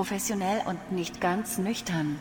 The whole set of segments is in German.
Professionell und nicht ganz nüchtern.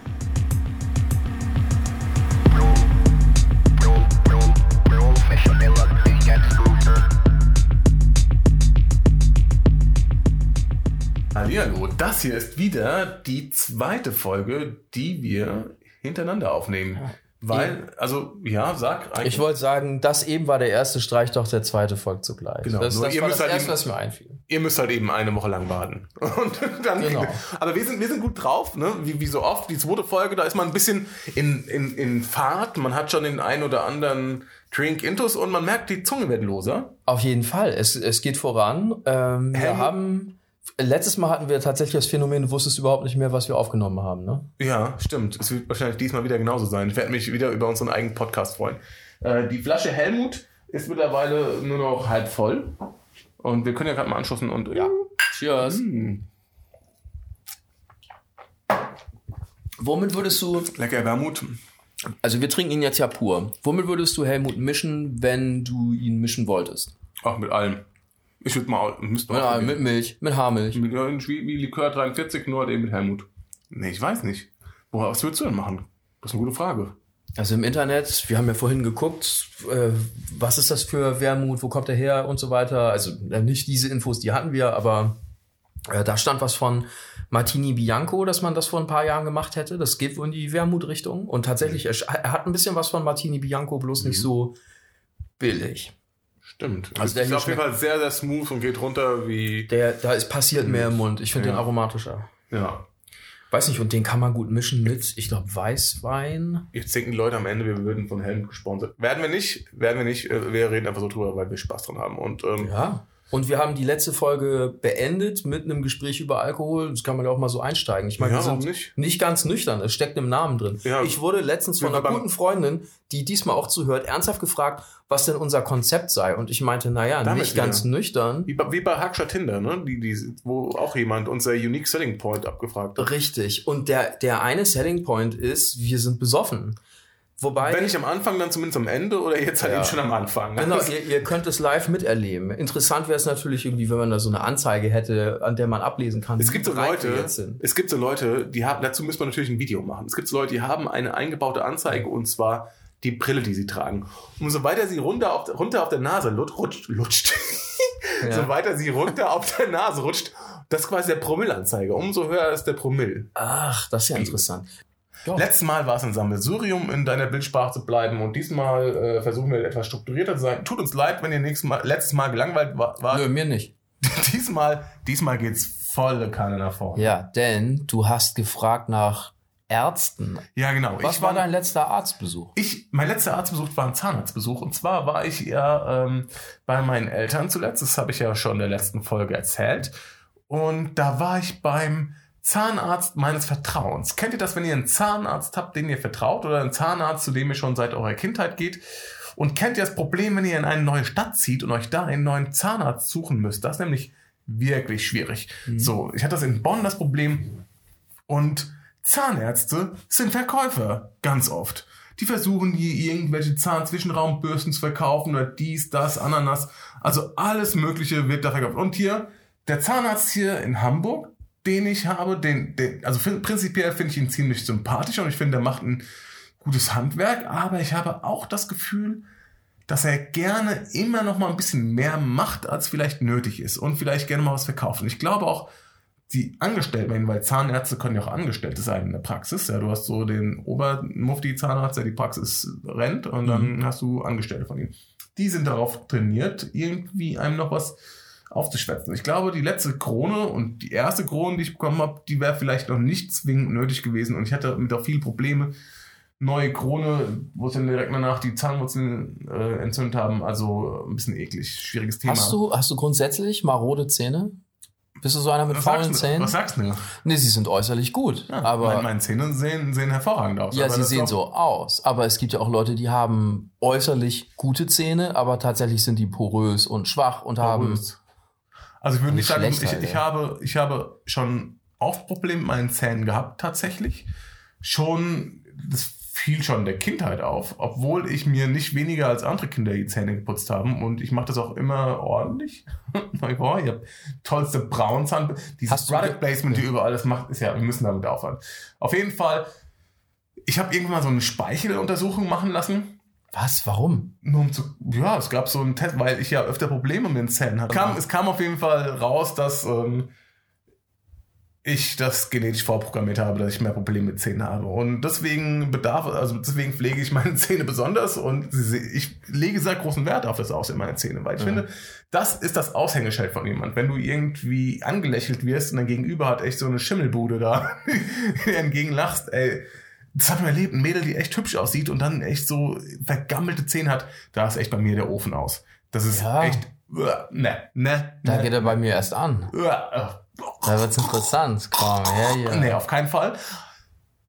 Hallihallo, das hier ist wieder die zweite Folge, die wir hintereinander aufnehmen. Weil, also, ja, sag eigentlich. Ich wollte sagen, das eben war der erste Streich, doch der zweite folgt zugleich. Genau, das, das ihr war müsst das halt erste, was mir einfiel. Ihr müsst halt eben eine Woche lang warten. Und dann, Genau. Aber wir sind, wir sind gut drauf, ne? Wie, wie so oft. Die zweite Folge, da ist man ein bisschen in, in, in Fahrt. Man hat schon den ein oder anderen Drink Intus und man merkt, die Zunge wird loser. Auf jeden Fall. Es, es geht voran. Ähm, wir haben, letztes Mal hatten wir tatsächlich das Phänomen, du wusstest überhaupt nicht mehr, was wir aufgenommen haben, ne? Ja, stimmt. Es wird wahrscheinlich diesmal wieder genauso sein. Ich werde mich wieder über unseren eigenen Podcast freuen. Äh, die Flasche Helmut ist mittlerweile nur noch halb voll. Und wir können ja gerade mal anschließen und ja. Cheers. Mm. Womit würdest du, Lecker Wermut. also wir trinken ihn jetzt ja pur. Womit würdest du Helmut mischen, wenn du ihn mischen wolltest? Ach, mit allem. Ich würde mal, müsste Ja, ausprobieren. mit Milch, mit Haarmilch. Mit, wie, wie Likör 43, nur halt eben mit Helmut. Nee, ich weiß nicht. Woher, was würdest du denn machen? Das ist eine gute Frage. Also im Internet, wir haben ja vorhin geguckt, äh, was ist das für Wermut, wo kommt er her und so weiter. Also äh, nicht diese Infos, die hatten wir, aber äh, da stand was von Martini Bianco, dass man das vor ein paar Jahren gemacht hätte. Das geht wohl in die Wermut-Richtung. Und tatsächlich, er, sch- er hat ein bisschen was von Martini Bianco, bloß nicht so billig. Stimmt. Also Also der ist auf jeden Fall sehr, sehr smooth und geht runter wie. Der, da ist passiert mehr im Mund. Ich finde Ja. den aromatischer. Ja. Weiß nicht, und den kann man gut mischen mit, ich glaube, Weißwein. Jetzt denken Leute am Ende, wir würden von Helmut gesponsert. Werden wir nicht, werden wir nicht. Äh, Wir reden einfach so drüber, weil wir Spaß dran haben. Und ähm, Ja. Und wir haben die letzte Folge beendet mit einem Gespräch über Alkohol. Das kann man ja auch mal so einsteigen. Ich meine, Ja, wir sind nicht? nicht? ganz nüchtern. Es steckt im Namen drin. Ja. Ich wurde letztens von einer guten Freundin, die diesmal auch zuhört, ernsthaft gefragt, was denn unser Konzept sei. Und ich meinte, naja, Damit nicht wieder. ganz nüchtern. wie bei, wie bei Hackscher Tinder, ne? Die, die, wo auch jemand unser Unique Selling Point abgefragt hat. Richtig. Und der, der eine Selling Point ist, wir sind besoffen. Wobei. Wenn nicht am Anfang, dann zumindest am Ende oder jetzt halt Ja. eben schon am Anfang. Genau, ihr, ihr könnt es live miterleben. Interessant wäre es natürlich irgendwie, wenn man da so eine Anzeige hätte, an der man ablesen kann. Es gibt so Leute, es gibt so Leute, die haben, dazu müssen wir natürlich ein Video machen. Es gibt so Leute, die haben eine eingebaute Anzeige und zwar die Brille, die sie tragen. Umso weiter sie runter auf, runter auf der Nase lutscht, rutscht, lutscht. Ja. so weiter sie runter auf der Nase rutscht, das ist quasi der Promillanzeiger. Umso höher ist der Promille. Ach, das ist ja interessant. Ja. Letztes Mal war es ein Sammelsurium, in deiner Bildsprache zu bleiben und diesmal äh, versuchen wir etwas strukturierter zu sein. Tut uns leid, wenn ihr nächstes Mal, letztes Mal gelangweilt war. war. Nö, mir nicht. diesmal, diesmal geht's volle Kanne nach vorne. Ja, denn du hast gefragt nach Ärzten. Ja, genau. Was Ich war dein letzter Arztbesuch? Ich, mein letzter Arztbesuch war ein Zahnarztbesuch. Und zwar war ich ja ähm, bei meinen Eltern zuletzt. Das habe ich ja schon in der letzten Folge erzählt. Und da war ich beim Zahnarzt meines Vertrauens. Kennt ihr das, wenn ihr einen Zahnarzt habt, den ihr vertraut? Oder einen Zahnarzt, zu dem ihr schon seit eurer Kindheit geht? Und kennt ihr das Problem, wenn ihr in eine neue Stadt zieht und euch da einen neuen Zahnarzt suchen müsst? Das ist nämlich wirklich schwierig. So, ich hatte das in Bonn das Problem. Und Zahnärzte sind Verkäufer, ganz oft. Die versuchen hier irgendwelche Zahnzwischenraumbürsten zu verkaufen oder dies, das, Ananas. Also alles Mögliche wird da verkauft. Und hier, der Zahnarzt hier in Hamburg, den ich habe, den, den also prinzipiell finde ich ihn ziemlich sympathisch und ich finde, er macht ein gutes Handwerk, aber ich habe auch das Gefühl, dass er gerne immer noch mal ein bisschen mehr macht, als vielleicht nötig ist und vielleicht gerne mal was verkauft. Und ich glaube auch, die Angestellten, weil Zahnärzte können ja auch Angestellte sein in der Praxis. Ja, du hast so den Obermufti-Zahnarzt, der die Praxis rennt und dann hast du Angestellte von ihm. Die sind darauf trainiert, irgendwie einem noch was aufzuschwätzen. Ich glaube, die letzte Krone und die erste Krone, die ich bekommen habe, die wäre vielleicht noch nicht zwingend nötig gewesen und ich hatte damit auch viele Probleme. Neue Krone, wo es dann direkt danach die Zahnwurzeln äh, entzündet haben, also ein bisschen eklig, schwieriges Thema. Hast du, hast du grundsätzlich marode Zähne? Bist du so einer mit was faulen Zähnen? was sagst du? Nee, sie sind äußerlich gut. Ja, aber meine, meine Zähne sehen, sehen hervorragend aus. ja, sie sehen so aus. Aber es gibt ja auch Leute, die haben äußerlich gute Zähne, aber tatsächlich sind die porös und schwach und haben. Also ich würde nicht sagen, ich, Schlechtheit, ich, ja. habe, ich habe schon oft Probleme mit meinen Zähnen gehabt, tatsächlich. Schon, das fiel schon der Kindheit auf, obwohl ich mir nicht weniger als andere Kinder die Zähne geputzt haben und ich mache das auch immer ordentlich. ich habe tollste Braunzahn, dieses Hast du Product Placement, die über alles macht, ist ja, wir müssen damit aufhören. Auf jeden Fall, ich habe irgendwann mal so eine Speicheluntersuchung machen lassen. Was? Warum? Nur um zu, ja, es gab so einen Test, weil ich ja öfter Probleme mit den Zähnen hatte. Kam, es kam auf jeden Fall raus, dass ähm, ich das genetisch vorprogrammiert habe, dass ich mehr Probleme mit Zähnen habe. Und deswegen bedarf, also deswegen pflege ich meine Zähne besonders und ich lege sehr großen Wert auf das Aussehen meiner Zähne, weil ich finde, das ist das Aushängeschild von jemand. Wenn du irgendwie angelächelt wirst und dein Gegenüber hat echt so eine Schimmelbude da, die entgegen lachst, ey, das hat man erlebt, ein Mädel, die echt hübsch aussieht und dann echt so vergammelte Zähne hat, da ist echt bei mir der Ofen aus. Das ist Ja. echt, uah, ne, ne, Da ne, geht er bei mir erst an. uah, Da wird's interessant. Komm, her hier. Nee, auf keinen Fall.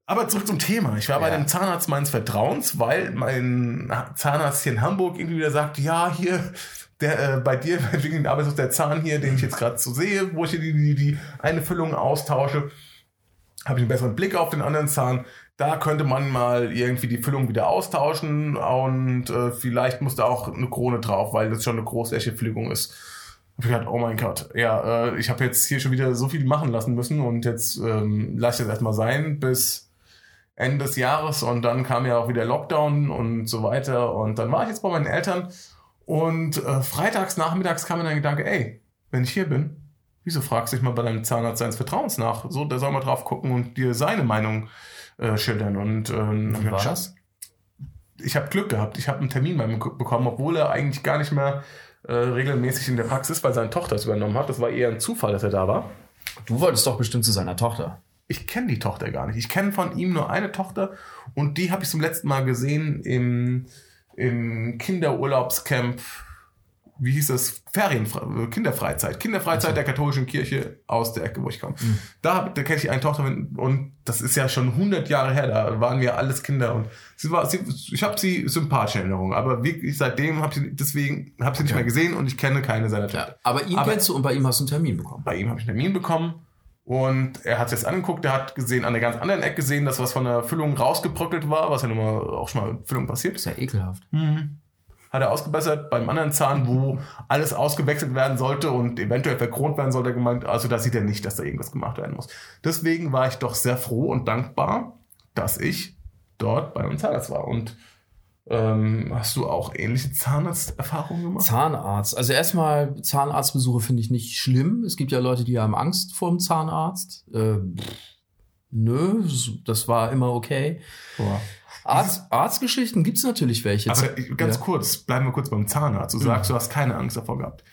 Aber zurück zum Thema. Ich war bei Ja. dem Zahnarzt meines Vertrauens, weil mein Zahnarzt hier in Hamburg irgendwie wieder sagt, ja, hier, der, äh, bei dir, wegen der Arbeitslos der Zahn hier, den ich jetzt gerade so sehe, wo ich hier die, die, die eine Füllung austausche, habe ich einen besseren Blick auf den anderen Zahn. Da könnte man mal irgendwie die Füllung wieder austauschen und äh, vielleicht muss da auch eine Krone drauf, weil das schon eine großflächige Füllung ist. Ich gedacht, oh mein Gott, ja, äh, ich habe jetzt hier schon wieder so viel machen lassen müssen und jetzt ähm, lasse ich das erstmal sein bis Ende des Jahres und dann kam ja auch wieder Lockdown und so weiter und dann war ich jetzt bei meinen Eltern und äh, freitags nachmittags kam mir der Gedanke, ey, wenn ich hier bin, wieso fragst du dich mal bei deinem Zahnarzt seines Vertrauens nach? So, der soll mal drauf gucken und dir seine Meinung äh, schildern und ähm, Wie war das? ich habe Glück gehabt. Ich habe einen Termin bei ihm bekommen, obwohl er eigentlich gar nicht mehr äh, regelmäßig in der Praxis, weil seine Tochter es übernommen hat. Das war eher ein Zufall, dass er da war. Du wolltest doch bestimmt zu seiner Tochter. Ich kenne die Tochter gar nicht. Ich kenne von ihm nur eine Tochter und die habe ich zum letzten Mal gesehen im, im Kinderurlaubscamp. Wie hieß das? Ferienfre Kinderfreizeit. Kinderfreizeit der katholischen Kirche aus der Ecke, wo ich komme. Da, hab- da kenne ich eine Tochter und das ist ja schon 100 Jahre her. Da waren wir alles Kinder und sie war, sie, ich habe sie sympathische Erinnerungen, aber wirklich seitdem habe ich deswegen habe sie nicht Okay. mehr gesehen und ich kenne keine seiner Töchter. Ja. Aber ihn Aber- kennst du und bei ihm hast du einen Termin bekommen. Bei ihm habe ich einen Termin bekommen und er hat es jetzt angeguckt. Er hat gesehen, an der ganz anderen Ecke gesehen, dass was von der Füllung rausgebröckelt war, was ja nun mal auch schon mal mit Füllung passiert Ist ja ekelhaft. Hat er ausgebessert. Beim anderen Zahn, wo alles ausgewechselt werden sollte und eventuell verkront werden sollte, gemeint, also da sieht er nicht, dass da irgendwas gemacht werden muss. Deswegen war ich doch sehr froh und dankbar, dass ich dort bei einem Zahnarzt war. Und ähm, hast du auch ähnliche Zahnarzterfahrungen gemacht? Zahnarzt. Also erstmal, Zahnarztbesuche finde ich nicht schlimm. Es gibt ja Leute, die haben Angst vor dem Zahnarzt. Äh, nö, das war immer okay. Boah. Arzt, Arztgeschichten gibt's natürlich welche. Aber ganz Ja. Mhm. kurz, bleiben wir kurz beim Zahnarzt. Du sagst, du hast keine Angst davor gehabt.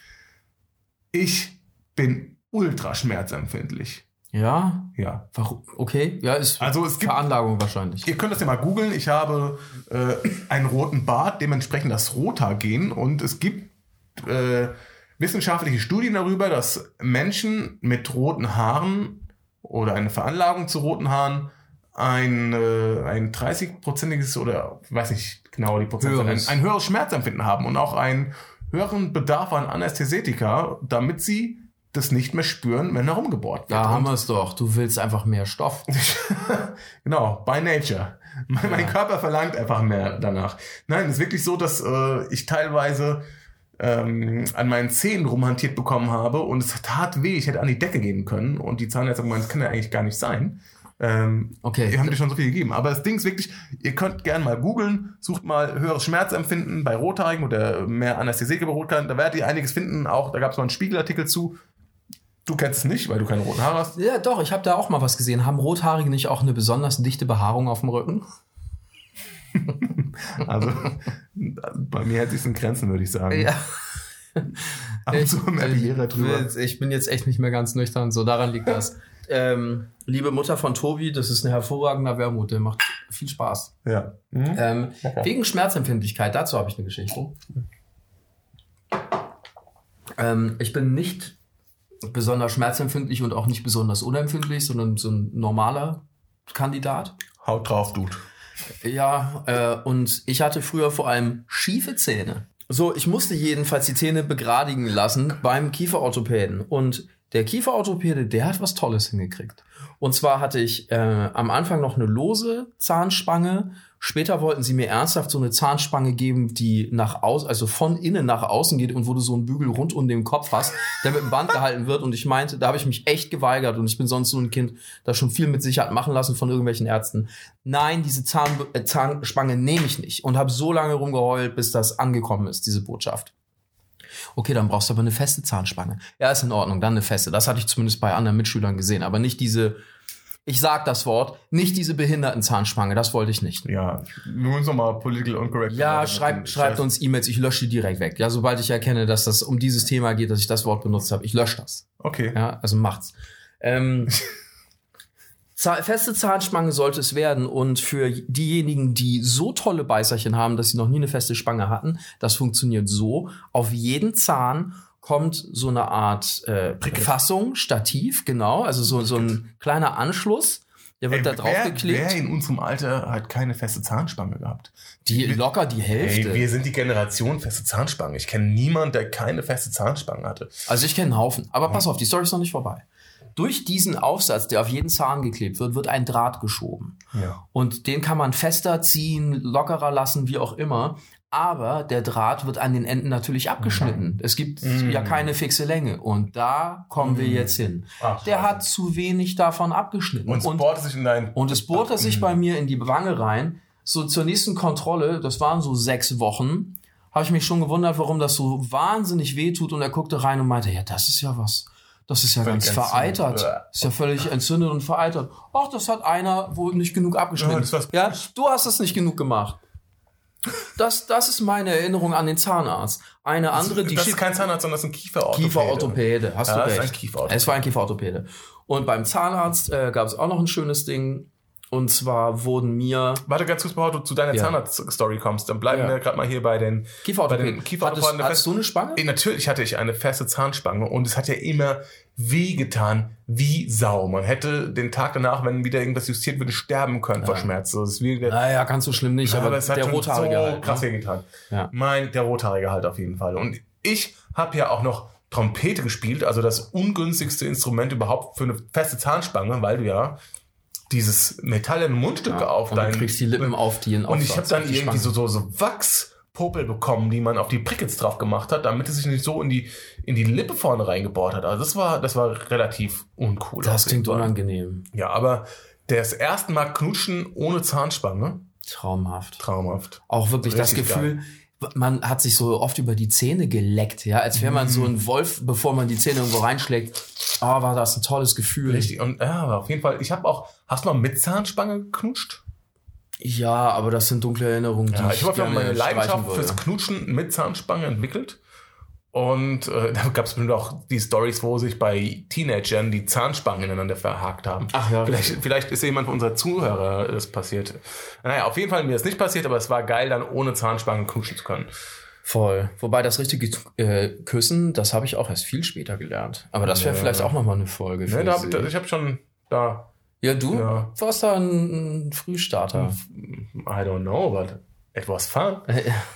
Ich bin ultra schmerzempfindlich. Ja, Ja. warum? Okay, ja, ist Also es gibt, Veranlagung wahrscheinlich. ihr könnt das ja mal googeln. Ich habe äh, einen roten Bart, dementsprechend das Rota-Gen und es gibt äh, wissenschaftliche Studien darüber, dass Menschen mit roten Haaren oder eine Veranlagung zu roten Haaren ein, äh, ein 30-prozentiges oder weiß nicht genau die Prozentzahl, ein, Höheres. ein höheres Schmerzempfinden haben und auch einen höheren Bedarf an Anästhesetika, damit sie das nicht mehr spüren, wenn herumgebohrt wird. Da haben wir es doch. Du willst einfach mehr Stoff. genau, by nature. Mein, mein Körper verlangt einfach mehr danach. Nein, es ist wirklich so, dass äh, ich teilweise ähm, an meinen Zähnen rumhantiert bekommen habe und es tat weh. Ich hätte an die Decke gehen können und die Zahnärzte haben gemeint, das kann ja eigentlich gar nicht sein. Ähm, Okay. Wir haben dir schon so viel gegeben. Aber das Ding ist wirklich, ihr könnt gerne mal googeln, sucht mal höheres Schmerzempfinden bei Rothaarigen oder mehr Anästhesie bei Rothaarigen. Da werdet ihr einiges finden. Auch da gab es mal einen Spiegelartikel zu. Du kennst es nicht, weil du keine roten Haare hast. Ja, doch, ich habe da auch mal was gesehen. Haben Rothaarige nicht auch eine besonders dichte Behaarung auf dem Rücken? Also bei mir hält sich in Grenzen, würde ich sagen. Ja. Ab und zu mehr Lehrer drüber. Ich bin jetzt echt nicht mehr ganz nüchtern, so daran liegt das. Ähm, liebe Mutter von Tobi, das ist ein hervorragender Wermut, der macht viel Spaß. Ja. Mhm. Ähm, Okay. Wegen Schmerzempfindlichkeit, dazu habe ich eine Geschichte. Ähm, ich bin nicht besonders schmerzempfindlich und auch nicht besonders unempfindlich, sondern so ein normaler Kandidat. Haut drauf, Dude. Ja, äh, und ich hatte früher vor allem schiefe Zähne. So, ich musste jedenfalls die Zähne begradigen lassen beim Kieferorthopäden. Und der Kieferorthopäde, der hat was Tolles hingekriegt. Und zwar hatte ich äh, am Anfang noch eine lose Zahnspange. Später wollten sie mir ernsthaft so eine Zahnspange geben, die nach außen, also von innen nach außen geht und wo du so einen Bügel rund um den Kopf hast, der mit dem Band gehalten wird. Und ich meinte, da habe ich mich echt geweigert und ich bin sonst so ein Kind, das schon viel mit Sicherheit machen lassen von irgendwelchen Ärzten. Nein, diese Zahn, äh, Zahnspange nehme ich nicht und habe so lange rumgeheult, bis das angekommen ist, diese Botschaft. Okay, dann brauchst du aber eine feste Zahnspange. Ja, ist in Ordnung, dann eine feste. Das hatte ich zumindest bei anderen Mitschülern gesehen, aber nicht diese, ich sag das Wort, nicht diese behinderten Zahnspange, das wollte ich nicht. Ja, wir müssen nochmal political uncorrect. Ja, schreibt, schreibt uns E-Mails, ich lösche die direkt weg. Ja, sobald ich erkenne, dass das um dieses Thema geht, dass ich das Wort benutzt habe, ich lösche das. Okay. Ja, also macht's. Ähm, feste Zahnspange sollte es werden und für diejenigen, die so tolle Beißerchen haben, dass sie noch nie eine feste Spange hatten, das funktioniert so. Auf jeden Zahn kommt so eine Art äh, Fassung, Stativ, genau, also so, so ein kleiner Anschluss, der wird da drauf wer, geklebt. Wer in unserem Alter hat keine feste Zahnspange gehabt? die locker die Hälfte. Ey, wir sind die Generation feste Zahnspange. Ich kenne niemanden, der keine feste Zahnspange hatte. Also ich kenne einen Haufen. Aber pass auf, die Story ist noch nicht vorbei. Durch diesen Aufsatz, der auf jeden Zahn geklebt wird, wird ein Draht geschoben. Ja. Und den kann man fester ziehen, lockerer lassen, wie auch immer. Aber der Draht wird an den Enden natürlich abgeschnitten. Es gibt Mhm. ja keine fixe Länge. Und da kommen wir jetzt hin. Ach, der Scheiße. hat zu wenig davon abgeschnitten. Und es bohrte sich in dein. und es bohrte sich bei mir in die Wange rein. So zur nächsten Kontrolle, das waren so sechs Wochen, habe ich mich schon gewundert, warum das so wahnsinnig weh tut. Und er guckte rein und meinte, ja, das ist ja was. Das ist ja Völlig ganz entzündet. vereitert. Bäh. Ist ja völlig entzündet und vereitert. Ach, das hat einer wohl nicht genug abgeschnitten. Ja, das. Ja, du hast es nicht genug gemacht. Das, das ist meine Erinnerung an den Zahnarzt. Eine andere, die das ist kein Zahnarzt, sondern das ist ein Kieferorthopäde. Kieferorthopäde, hast Ja, du das ist recht. ein Kieferorthopäde. Es war ein Kieferorthopäde. Und beim Zahnarzt äh, gab es auch noch ein schönes Ding. Und zwar wurden mir Warte ganz kurz, bevor du zu deiner Ja. Zahnarzt-Story kommst, dann bleiben Ja. wir gerade mal hier bei den Kieferorthopäden. den Kieferorthopäden. Hattest, du eine Spange? Ey, Natürlich hatte ich eine feste Zahnspange und es hat ja immer wehgetan wie Sau. Man hätte den Tag danach, wenn wieder irgendwas justiert würde, sterben können vor Schmerz. Das ist wie der, Naja, ganz so schlimm nicht, Ja, aber, es hat der schon Rothaarige so halt. krass ne? wehgetan. Ja. Mein, der Rothaarige halt auf jeden Fall. Und ich habe ja auch noch Trompete gespielt, also das ungünstigste Instrument überhaupt für eine feste Zahnspange, weil du ja dieses metallene Mundstück Ja, auf und du deinen kriegst die Lippen auf die und ich habe dann irgendwie so, so, so Wachspopel bekommen, die man auf die Prickets drauf gemacht hat, damit es sich nicht so in die, in die Lippe vorne reingebohrt hat. Also das war, das war relativ uncool. Das klingt unangenehm. Ja, aber das erste Mal knutschen ohne Zahnspange, Traumhaft. traumhaft. Auch wirklich das Richtig Gefühl, man hat sich so oft über die Zähne geleckt, ja, als wäre man so Mhm. ein Wolf, bevor man die Zähne irgendwo reinschlägt. Ah, war das ein tolles Gefühl. Richtig. Und ja, aber auf jeden Fall, ich habe auch, hast du mal mit Zahnspange geknutscht? Ja, aber das sind dunkle Erinnerungen, die Ja, ich habe gerne meine Leidenschaft fürs Knutschen mit Zahnspange entwickelt. Und äh, da gab es bestimmt auch die Stories, wo sich bei Teenagern die Zahnspangen ineinander verhakt haben. Ach ja, Vielleicht, vielleicht ist jemand von unserer Zuhörer das passiert. Naja, auf jeden Fall mir ist nicht passiert, aber es war geil, dann ohne Zahnspangen knutschen zu können. Voll. Wobei das richtige äh, Küssen, das habe ich auch erst viel später gelernt. Aber das wäre Ja. vielleicht auch nochmal eine Folge. Für da hab, da, ich habe schon da, ja, du Ja. warst da ein, ein Frühstarter. I don't know, but it was fun.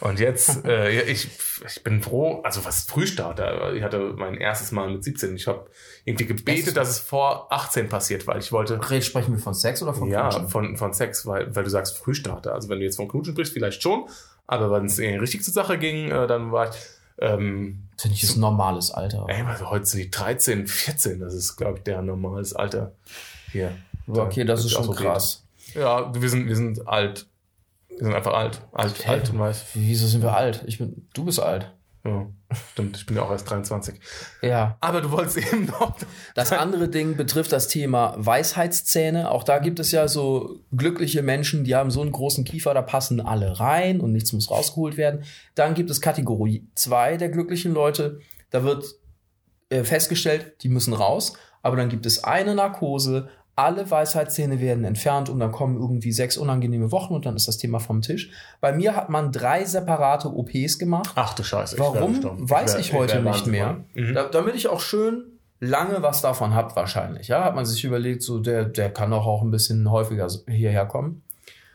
Und jetzt, äh, ja, ich, ich bin froh, also was Frühstarter. Ich hatte mein erstes Mal mit 17. Ich habe irgendwie gebetet, dass es vor 18 passiert, weil ich wollte. Red, sprechen wir von Sex oder von Ja, Knutschen? von, von Sex, weil, weil du sagst Frühstarter. Also wenn du jetzt von Knutschen sprichst, vielleicht schon. Aber wenn es äh, richtig zur Sache ging, äh, dann war ich, ähm, Finde ich, ist normales Alter. ey, also heute sind die 13, 14. Das ist, glaube ich, der normales Alter hier. okay, das ist schon krass. Ja, wir sind, wir sind alt. Wir sind einfach alt. Alt, Hä? alt und weiß. Wieso sind wir alt? Ich bin, du bist alt. Ja, stimmt. Ich bin ja auch erst 23. Ja. Aber du wolltest eben noch. Das andere Ding betrifft das Thema Weisheitszähne. Auch da gibt es ja so glückliche Menschen, die haben so einen großen Kiefer, da passen alle rein und nichts muss rausgeholt werden. Dann gibt es Kategorie 2 der glücklichen Leute. Da wird äh, festgestellt, die müssen raus. Aber dann gibt es eine Narkose, alle Weisheitszähne werden entfernt und dann kommen irgendwie sechs unangenehme Wochen und dann ist das Thema vom Tisch. Bei mir hat man drei separate OPs gemacht. Ach du Scheiße. ich Warum gestorben. weiß wär- ich heute wär nicht mehr. Mhm. Da, damit ich auch schön lange was davon hab wahrscheinlich. Ja, hat man sich überlegt, so der, der kann doch auch ein bisschen häufiger hierher kommen.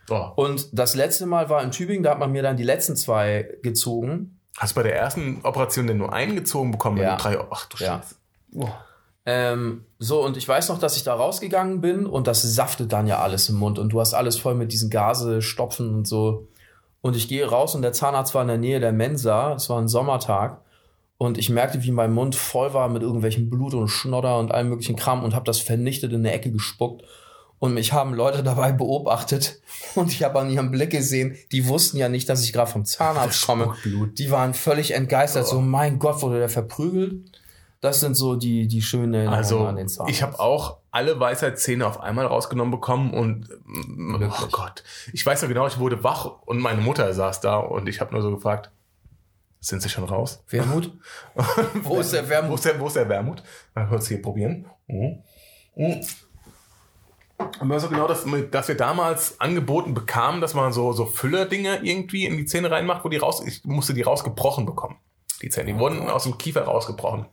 Boah. Und das letzte Mal war in Tübingen, da hat man mir dann die letzten zwei gezogen. Hast du bei der ersten Operation denn nur eingezogen bekommen? wenn Ja. Drei, ach du Ja. Scheiße. Boah. Ähm, so, und ich weiß noch, dass ich da rausgegangen bin und das saftet dann ja alles im Mund und du hast alles voll mit diesen Gase, Stopfen und so. Und ich gehe raus und der Zahnarzt war in der Nähe der Mensa. Es war ein Sommertag. Und ich merkte, wie mein Mund voll war mit irgendwelchen Blut und Schnodder und allem möglichen Kram und habe das vernichtet in der Ecke gespuckt. Und mich haben Leute dabei beobachtet und ich habe an ihrem Blick gesehen, die wussten ja nicht, dass ich gerade vom Zahnarzt komme. Die waren völlig entgeistert, so mein Gott, wurde der verprügelt. Das sind so die, die schönen Erinnerungen Also, an den Zahnarzt. ich habe auch alle Weisheitszähne auf einmal rausgenommen bekommen und mm, oh Glücklich. Gott, ich weiß noch genau, ich wurde wach und meine Mutter saß da und ich habe nur so gefragt, sind sie schon raus? Wermut? Wo ist der Wo Wermut? ist der, wo ist der Wermut? Mal kurz hier probieren. Mhm. Mhm. Und man so genau, dass, dass wir damals angeboten bekamen, dass man so, so Füllerdinger irgendwie in die Zähne reinmacht, wo die raus, ich musste die rausgebrochen bekommen. Die Zähne, die wurden aus dem Kiefer rausgebrochen.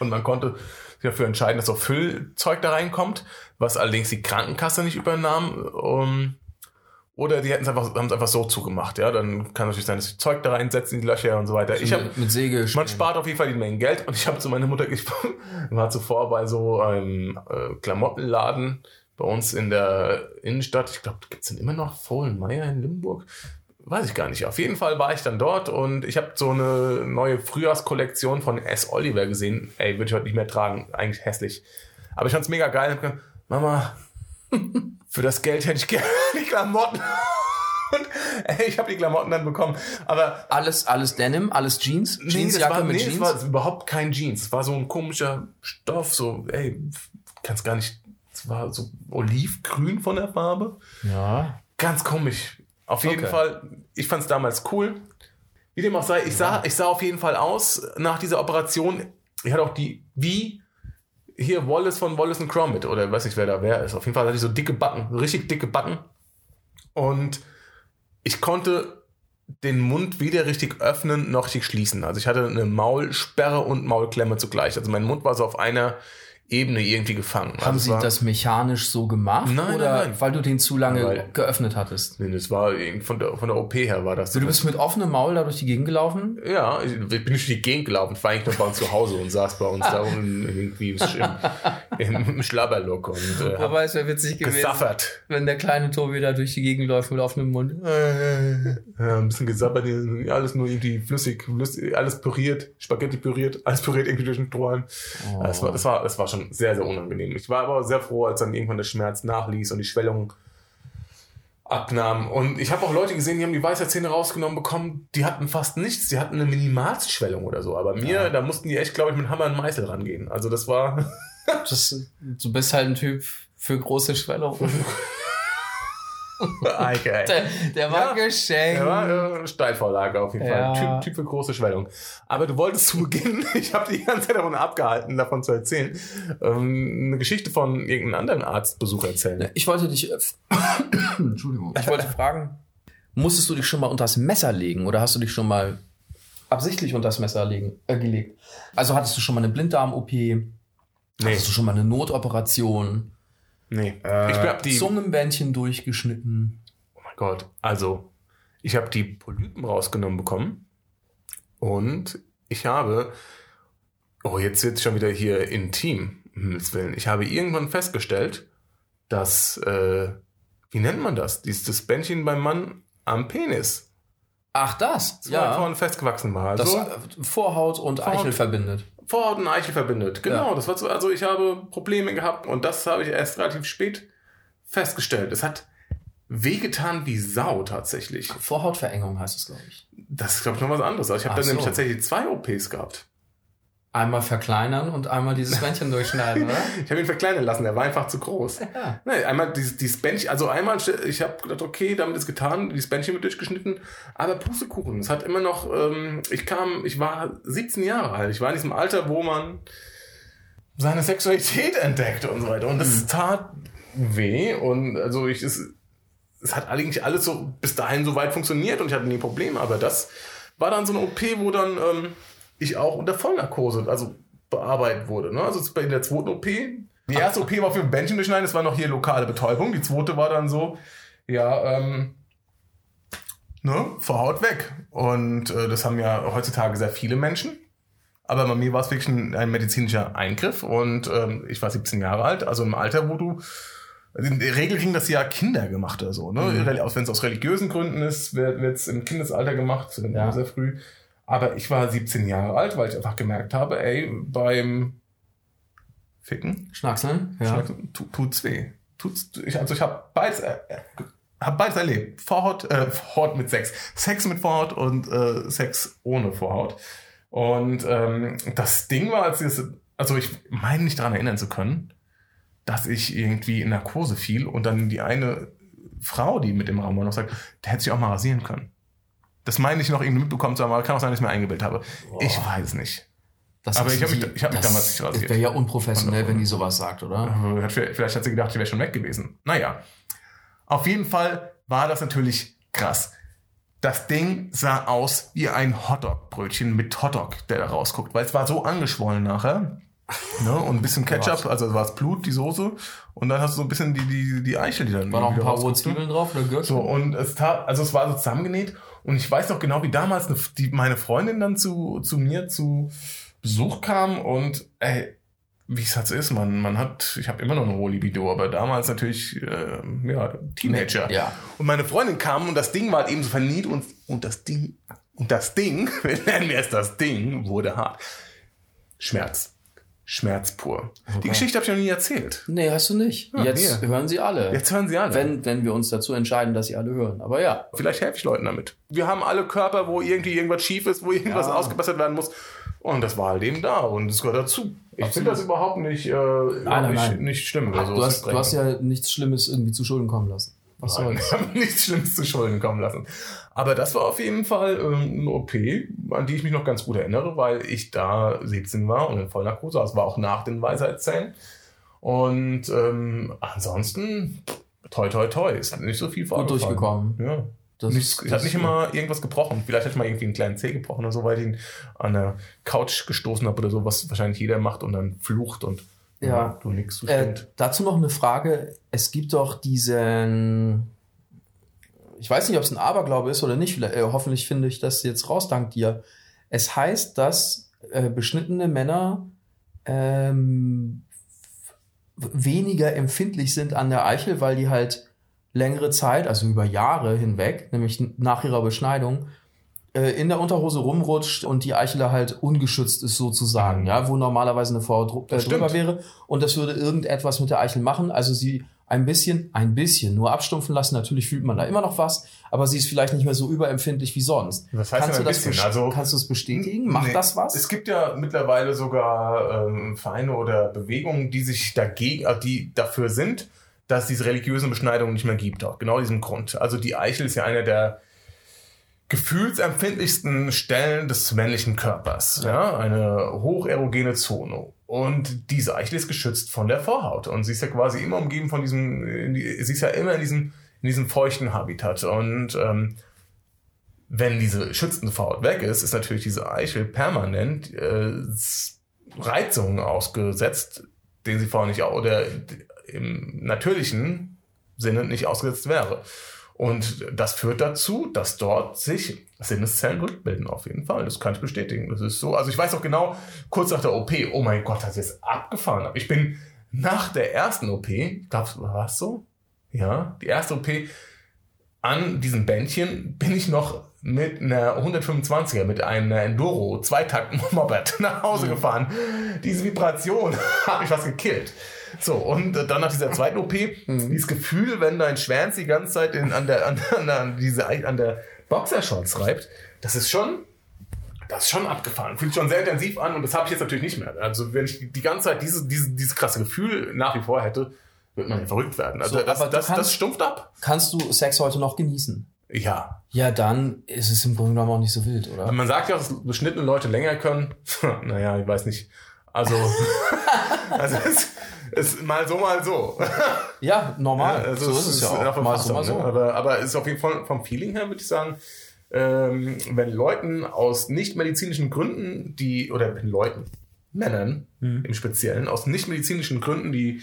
Und man konnte sich dafür entscheiden, dass so Füllzeug da reinkommt, was allerdings die Krankenkasse nicht übernahm. Um, oder die hätten es einfach, haben es einfach so zugemacht, ja. Dann kann natürlich sein, dass sie Zeug da reinsetzen, in die Löcher und so weiter. Ich habe mit, Säge. man spart auf jeden Fall die Menge Geld. Und ich habe zu meiner Mutter, ich war zuvor bei so einem äh, Klamottenladen bei uns in der Innenstadt. Ich glaube, gibt's denn immer noch Fohlenmeier in Limburg? Weiß ich gar nicht. Auf jeden Fall war ich dann dort und ich habe so eine neue Frühjahrskollektion von S. Oliver gesehen. Ey, würde ich heute nicht mehr tragen. Eigentlich hässlich. Aber ich fand's mega geil. Ich hab gesagt, Mama, für das Geld hätte ich gerne die Klamotten. Und ey, ich habe die Klamotten dann bekommen. Aber Alles, alles Denim, alles Jeans, Nee, Jeansjacke war, mit nee, Jeans. das war überhaupt kein Jeans. Es war so ein komischer Stoff, so, ey, kannst gar nicht, es war so olivgrün von der Farbe. ja. Ganz komisch. Auf jeden Okay. Fall, ich fand es damals cool. Wie dem auch sei, ich sah, ich sah auf jeden Fall aus nach dieser Operation. Ich hatte auch die, wie hier Wallace von Wallace und Gromit oder weiß nicht, wer da wer ist. Auf jeden Fall hatte ich so dicke Backen, richtig dicke Backen. Und ich konnte den Mund weder richtig öffnen noch richtig schließen. Also ich hatte eine Maulsperre und Maulklemme zugleich. Also mein Mund war so auf einer Ebene irgendwie gefangen. Haben also sie war, das mechanisch so gemacht? Nein, oder nein, nein. weil du den zu lange Weil- geöffnet hattest? Nee, das war von der, von der OP her war das. Du bist mit offenem Maul da durch die Gegend gelaufen? Ja, ich ich bin durch die Gegend gelaufen. Ich war eigentlich noch bei uns zu Hause und saß bei uns da irgendwie im, im, im Schlabberlook und äh, Aber es wäre witzig gewesen, gesaffert. wenn der kleine Tobi da durch die Gegend läuft mit offenem Mund. Ja, ein bisschen gesabbert, ja, alles nur irgendwie flüssig, flüssig alles püriert, Spaghetti püriert, alles püriert irgendwie durch den Strohhalm. Oh. Das, war, das, war, das war schon sehr, sehr unangenehm. Ich war aber sehr froh, als dann irgendwann der Schmerz nachließ und die Schwellung abnahm. Und ich habe auch Leute gesehen, die haben die Weisheitszähne rausgenommen bekommen, die hatten fast nichts, die hatten eine Minimalschwellung oder so. Aber mir, da mussten die echt, glaube ich, mit Hammer und Meißel rangehen. Also das war... Das, du bist halt ein Typ für große Schwellung. Eike, ey. Der, der war Ja. geschenkt. Ja, war äh, Steilvorlage auf jeden Ja. Fall. Typ, typ für große Schwellung. Aber du wolltest zu Beginn, ich habe die ganze Zeit davon abgehalten, davon zu erzählen, ähm, eine Geschichte von irgendeinem anderen Arztbesuch erzählen. Ich wollte dich. äh, Entschuldigung. Ich wollte fragen, musstest du dich schon mal unters Messer legen oder hast du dich schon mal absichtlich unters Messer legen, äh, gelegt? Also hattest du schon mal eine Blinddarm-OP? Nee, Hattest du schon mal eine Notoperation? Nee. Äh, ich hab die, Zungenbändchen durchgeschnitten? oh mein Gott, also, ich habe die Polypen rausgenommen bekommen und ich habe, oh, jetzt wird schon wieder hier intim, um Himmels Willen. Ich habe irgendwann festgestellt, dass, äh, wie nennt man das? Dieses das Bändchen beim Mann am Penis. Ach, das? Ja. Ja. vorne festgewachsen war. Das Also, äh, Vorhaut und Vorhaut. Eichel verbindet. Vorhaut und Eichel verbindet. Genau, Ja. das war so, also ich habe Probleme gehabt und das habe ich erst relativ spät festgestellt. Es hat wehgetan wie Sau tatsächlich. Vorhautverengung heißt es, glaube ich. Das ist, glaube ich, noch was anderes. Also ich habe dann so. nämlich tatsächlich zwei OPs gehabt. Einmal verkleinern und einmal dieses Bändchen durchschneiden, oder? Ich habe ihn verkleinern lassen, der war einfach zu groß. Ja. Nee, einmal dieses, dieses Bändchen, also einmal, ich habe gedacht, okay, damit ist getan, dieses Bändchen wird durchgeschnitten, aber Pustekuchen, es hat immer noch, ähm, ich kam, ich war 17 Jahre alt, ich war in diesem Alter, wo man seine Sexualität entdeckt und so weiter und das tat weh und also ich, es, es hat eigentlich alles so bis dahin so weit funktioniert und ich hatte nie Probleme, aber das war dann so eine OP, wo dann ähm, ich auch unter Vollnarkose, also bearbeitet wurde. Ne? Also bei der zweiten OP, die erste OP war für ein Bändchen durchschneiden, das war noch hier lokale Betäubung. Die zweite war dann so, ja, ähm, ne, Vorhaut weg. Und äh, das haben ja heutzutage sehr viele Menschen. Aber bei mir war es wirklich ein, ein medizinischer Eingriff und ähm, ich war 17 Jahre alt, also im Alter, wo du also in der Regel kriegen das ja Kinder gemacht oder so, ne? Mhm. Wenn es aus religiösen Gründen ist, wird es im Kindesalter gemacht, ja. sehr früh. Aber ich war 17 Jahre alt, weil ich einfach gemerkt habe, ey, beim Ficken, Schnackseln, ja. Schnackseln tu, tut's weh. Tut's, ich, also ich habe beides, äh, hab beides erlebt. Vorhaut, äh, Vorhaut mit Sex. Sex mit Vorhaut und äh, Sex ohne Vorhaut. Und ähm, das Ding war, als ich also ich meine nicht daran erinnern zu können, dass ich irgendwie in Narkose fiel und dann die eine Frau, die mit dem Raum war, noch sagt, der hätte sich auch mal rasieren können. Das meine ich noch irgendwie mitbekommen zu haben, aber kann auch sein, dass ich mir eingebildet habe. Boah. Ich weiß es nicht. Das aber ich habe mich, ich hab mich damals nicht rasiert. Das wäre ja unprofessionell, wenn die sowas sagt, oder? Vielleicht hat sie gedacht, ich wäre schon weg gewesen. Naja. Auf jeden Fall war das natürlich krass. Das Ding sah aus wie ein Hotdog-Brötchen mit Hotdog, der da rausguckt, weil es war so angeschwollen nachher. Ne? Und ein bisschen Ketchup, also war es Blut, die Soße. Und dann hast du so ein bisschen die, die, die Eichel, die dann. War noch ein paar rohe Zwiebeln drauf oder Gürtel? So, und es tat, also es war so zusammengenäht. Und ich weiß noch genau, wie damals eine, die, meine Freundin dann zu, zu mir zu Besuch kam und ey, wie es halt so ist, man, man hat, ich habe immer noch eine hohe Libido, aber damals natürlich, äh, ja, Teenager. Ja. Und meine Freundin kam und das Ding war halt eben so verniet und, und das Ding, und das Ding, wir nennen wir es das Ding, wurde hart. Schmerz. Schmerz pur. Okay. Die Geschichte habe ich noch nie erzählt. Nee, hast du nicht. Ja, Jetzt hier. hören sie alle. Jetzt hören sie alle. Wenn, wenn wir uns dazu entscheiden, dass sie alle hören. Aber ja. Vielleicht helfe ich Leuten damit. Wir haben alle Körper, wo irgendwie irgendwas schief ist, wo irgendwas ja. ausgebessert werden muss. Und das war halt eben da und es gehört dazu. Ich finde das überhaupt nicht, äh, nein, nein, nicht, nein. nicht schlimm. Ach, du, hast, du hast ja nichts Schlimmes irgendwie zu Schulden kommen lassen. Was soll's? Ich habe nichts Schlimmes zu Schulden kommen lassen. Aber das war auf jeden Fall ähm, eine OP, an die ich mich noch ganz gut erinnere, weil ich da 17 war und in Vollnarkose. Das war auch nach den Weisheitszähnen. Und ähm, ansonsten, toi, toi, toi, ist nicht so viel vorgefallen. Gut durchgekommen. Ja. Das Nichts, ich habe nicht immer irgendwas gebrochen. Vielleicht hätte ich mal irgendwie einen kleinen Zeh gebrochen oder so, weil ich ihn an der Couch gestoßen habe oder so, was wahrscheinlich jeder macht und dann flucht und ja, du nix, du äh, Dazu noch eine Frage. Es gibt doch diesen, ich weiß nicht, ob es ein Aberglaube ist oder nicht. Äh, hoffentlich finde ich das jetzt raus, dank dir. Es heißt, dass äh, beschnittene Männer ähm, weniger empfindlich sind an der Eichel, weil die halt längere Zeit, also über Jahre hinweg, nämlich nach ihrer Beschneidung, in der Unterhose rumrutscht und die Eichel halt ungeschützt ist sozusagen, mhm. ja, wo normalerweise eine Frau äh, drüber wäre und das würde irgendetwas mit der Eichel machen, also sie ein bisschen, ein bisschen nur abstumpfen lassen. Natürlich fühlt man da immer noch was, aber sie ist vielleicht nicht mehr so überempfindlich wie sonst. Was heißt kannst, du das bisschen? Also, kannst du es bestätigen? Macht nee, das was? Es gibt ja mittlerweile sogar ähm, Vereine oder Bewegungen, die sich dagegen, äh, die dafür sind, dass diese religiösen Beschneidungen nicht mehr gibt. Auch genau diesem Grund. Also die Eichel ist ja einer der gefühlsempfindlichsten Stellen des männlichen Körpers. Ja, eine hocherogene Zone. Und diese Eichel ist geschützt von der Vorhaut. Und sie ist ja quasi immer umgeben von diesem, sie ist ja immer in diesem, in diesem feuchten Habitat. Und ähm, wenn diese schützende Vorhaut weg ist, ist natürlich diese Eichel permanent äh, Reizungen ausgesetzt, denen sie vorher nicht, oder im natürlichen Sinne nicht ausgesetzt wäre. Und das führt dazu, dass dort sich Sinneszellen rückbilden, auf jeden Fall. Das kann ich bestätigen. Das ist so. Also ich weiß auch genau, kurz nach der OP, oh mein Gott, das ist abgefahren. Ich bin nach der ersten OP, glaubst du, war es so? Ja, die erste OP an diesem Bändchen bin ich noch mit einer 125er, mit einem Enduro, Zweitakt Moped nach Hause mhm. gefahren. Diese Vibration hat mich was gekillt. So, und dann nach dieser zweiten OP, mhm. dieses Gefühl, wenn dein Schwänz die ganze Zeit in, an, der, an, an, an, diese, an der Boxershorts reibt, das ist schon, das ist schon abgefahren. Fühlt sich schon sehr intensiv an und das habe ich jetzt natürlich nicht mehr. Also wenn ich die ganze Zeit dieses, dieses, dieses krasse Gefühl nach wie vor hätte, wird man ja verrückt werden. Also so, das, das, kannst, das stumpft ab. Kannst du Sex heute noch genießen? Ja. Ja, dann ist es im Grunde genommen auch nicht so wild, oder? Man sagt ja, dass beschnittene Leute länger können. naja, ich weiß nicht. Also, also es, ist mal so, mal so. Ja, normal. Ja, also so ist es ja auch. Mal so, mal so. Ne? Aber, aber ist auf jeden Fall vom Feeling her, würde ich sagen, ähm, wenn Leuten aus nicht-medizinischen Gründen, die, oder wenn Leuten, Männern mhm. im Speziellen, aus nicht-medizinischen Gründen, die,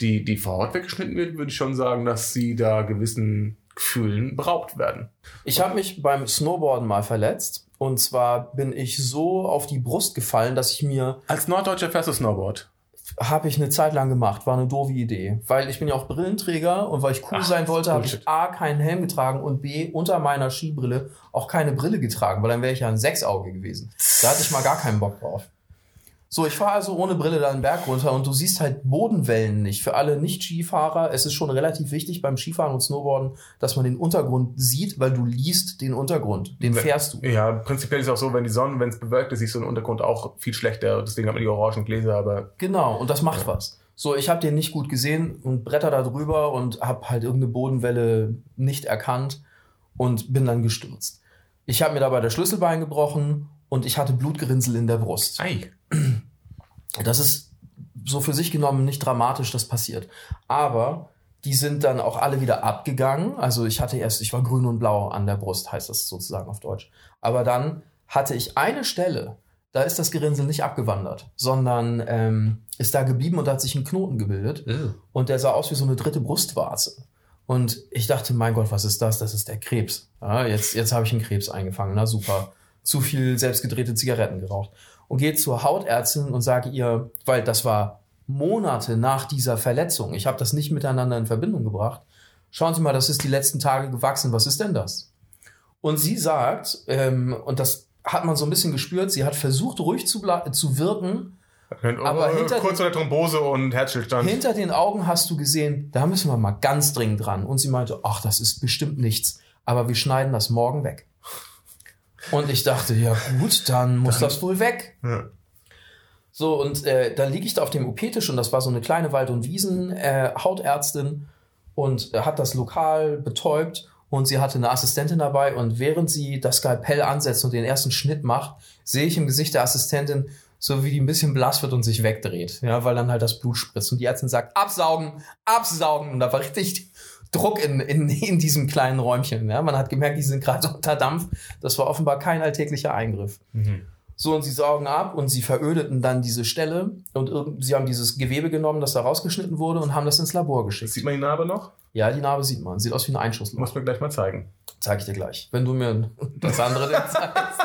die, die Vorhaut weggeschnitten wird, würde ich schon sagen, dass sie da gewissen Gefühlen beraubt werden. Ich habe mich beim Snowboarden mal verletzt Und zwar bin ich so auf die Brust gefallen, dass ich mir Als Norddeutscher fährst du Snowboard. Habe ich eine Zeit lang gemacht, war eine doofe Idee, weil ich bin ja auch Brillenträger und weil ich cool Ach, sein wollte, habe ich. A keinen Helm getragen und B unter meiner Skibrille auch keine Brille getragen, weil dann wäre ich ja ein Sechsauge gewesen. Da hatte ich mal gar keinen Bock drauf. So, ich fahre also ohne Brille da einen Berg runter und du siehst halt Bodenwellen nicht. Für alle Nicht-Skifahrer, es ist schon relativ wichtig beim Skifahren und Snowboarden, dass man den Untergrund sieht, weil du liest den Untergrund. Den fährst du. Ja, prinzipiell ist es auch so, wenn die Sonne, wenn es bewölkt ist, siehst du den Untergrund auch viel schlechter. Deswegen hat man die orangen Gläser, aber Genau, und das macht was. So, ich habe den nicht gut gesehen und bretter da drüber und habe halt irgendeine Bodenwelle nicht erkannt und bin dann gestürzt. Ich habe mir dabei das Schlüsselbein gebrochen und ich hatte Blutgerinnsel in der Brust. ei. Das ist so für sich genommen nicht dramatisch, das passiert. Aber die sind dann auch alle wieder abgegangen. Also ich hatte erst, ich war grün und blau an der Brust, heißt das sozusagen auf Deutsch. Aber dann hatte ich eine Stelle, da ist das Gerinnsel nicht abgewandert, sondern ähm, ist da geblieben und da hat sich ein Knoten gebildet. Und der sah aus wie so eine dritte Brustwarze. Und ich dachte, mein Gott, was ist das? Das ist der Krebs. Ja, jetzt jetzt habe ich einen Krebs eingefangen. Na super. Zu viel selbstgedrehte Zigaretten geraucht. Und gehe zur Hautärztin und sage ihr, weil das war Monate nach dieser Verletzung. Ich habe das nicht miteinander in Verbindung gebracht. Schauen Sie mal, das ist die letzten Tage gewachsen. Was ist denn das? Und sie sagt, ähm, und das hat man so ein bisschen gespürt, sie hat versucht, ruhig zu, zu wirken, Aber äh, hinter kurz den- oder Thrombose und Herzstillstand. hinter den Augen hast du gesehen, da müssen wir mal ganz dringend dran. Und sie meinte, ach, das ist bestimmt nichts, aber wir schneiden das morgen weg. Und ich dachte, ja gut, dann muss das wohl weg. Ja. So, und äh, dann liege ich da auf dem OP-Tisch und das war so eine kleine Wald- und Wiesen-Hautärztin und äh, hat das Lokal betäubt und sie hatte eine Assistentin dabei und während sie das Skalpell ansetzt und den ersten Schnitt macht, sehe ich im Gesicht der Assistentin, so wie die ein bisschen blass wird und sich wegdreht, ja, weil dann halt das Blut spritzt und die Ärztin sagt, absaugen, absaugen und da war richtig Druck in, in, in diesem kleinen Räumchen, ja, man hat gemerkt, die sind gerade unter Dampf, das war offenbar kein alltäglicher Eingriff. So, und sie saugen ab und sie verödeten dann diese Stelle und sie haben dieses Gewebe genommen, das da rausgeschnitten wurde und haben das ins Labor geschickt. Sieht man die Narbe noch? Ja, die Narbe sieht man. Sieht aus wie ein Einschussloch. Muss mir gleich mal zeigen. Zeig ich dir gleich. Wenn du mir das andere denn zeigst.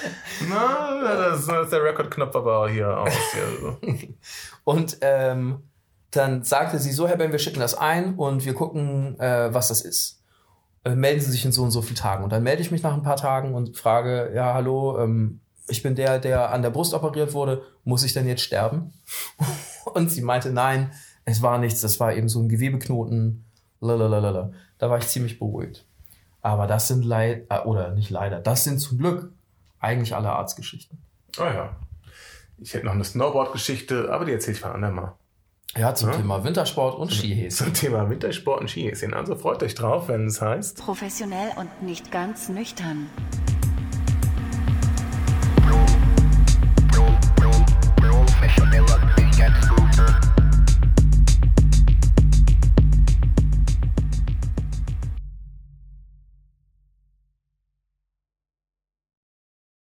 Na, das ist, der Rekordknopf aber hier aus. Hier. Und ähm, dann sagte sie so, Herr Ben, wir schicken das ein und wir gucken, äh, was das ist. Äh, melden Sie sich in so und so vielen Tagen. Und dann melde ich mich nach ein paar Tagen und frage, ja, hallo, ähm, ich bin der, der an der Brust operiert wurde. Muss ich denn jetzt sterben? und sie meinte, nein, es war nichts. Das war eben so ein Gewebeknoten. Lalalala. Da war ich ziemlich beruhigt. Aber das sind leider, oder nicht leider, das sind zum Glück eigentlich alle Arztgeschichten. Ah oh ja. Ich hätte noch eine Snowboard-Geschichte, aber die erzähle ich mal andermal. Ja, zum ja? Thema Wintersport und Skihäschen. Zum Thema Wintersport und Skihäschen. Also freut euch drauf, wenn es heißt. Professionell und nicht ganz nüchtern. Professionell und nicht ganz nüchtern.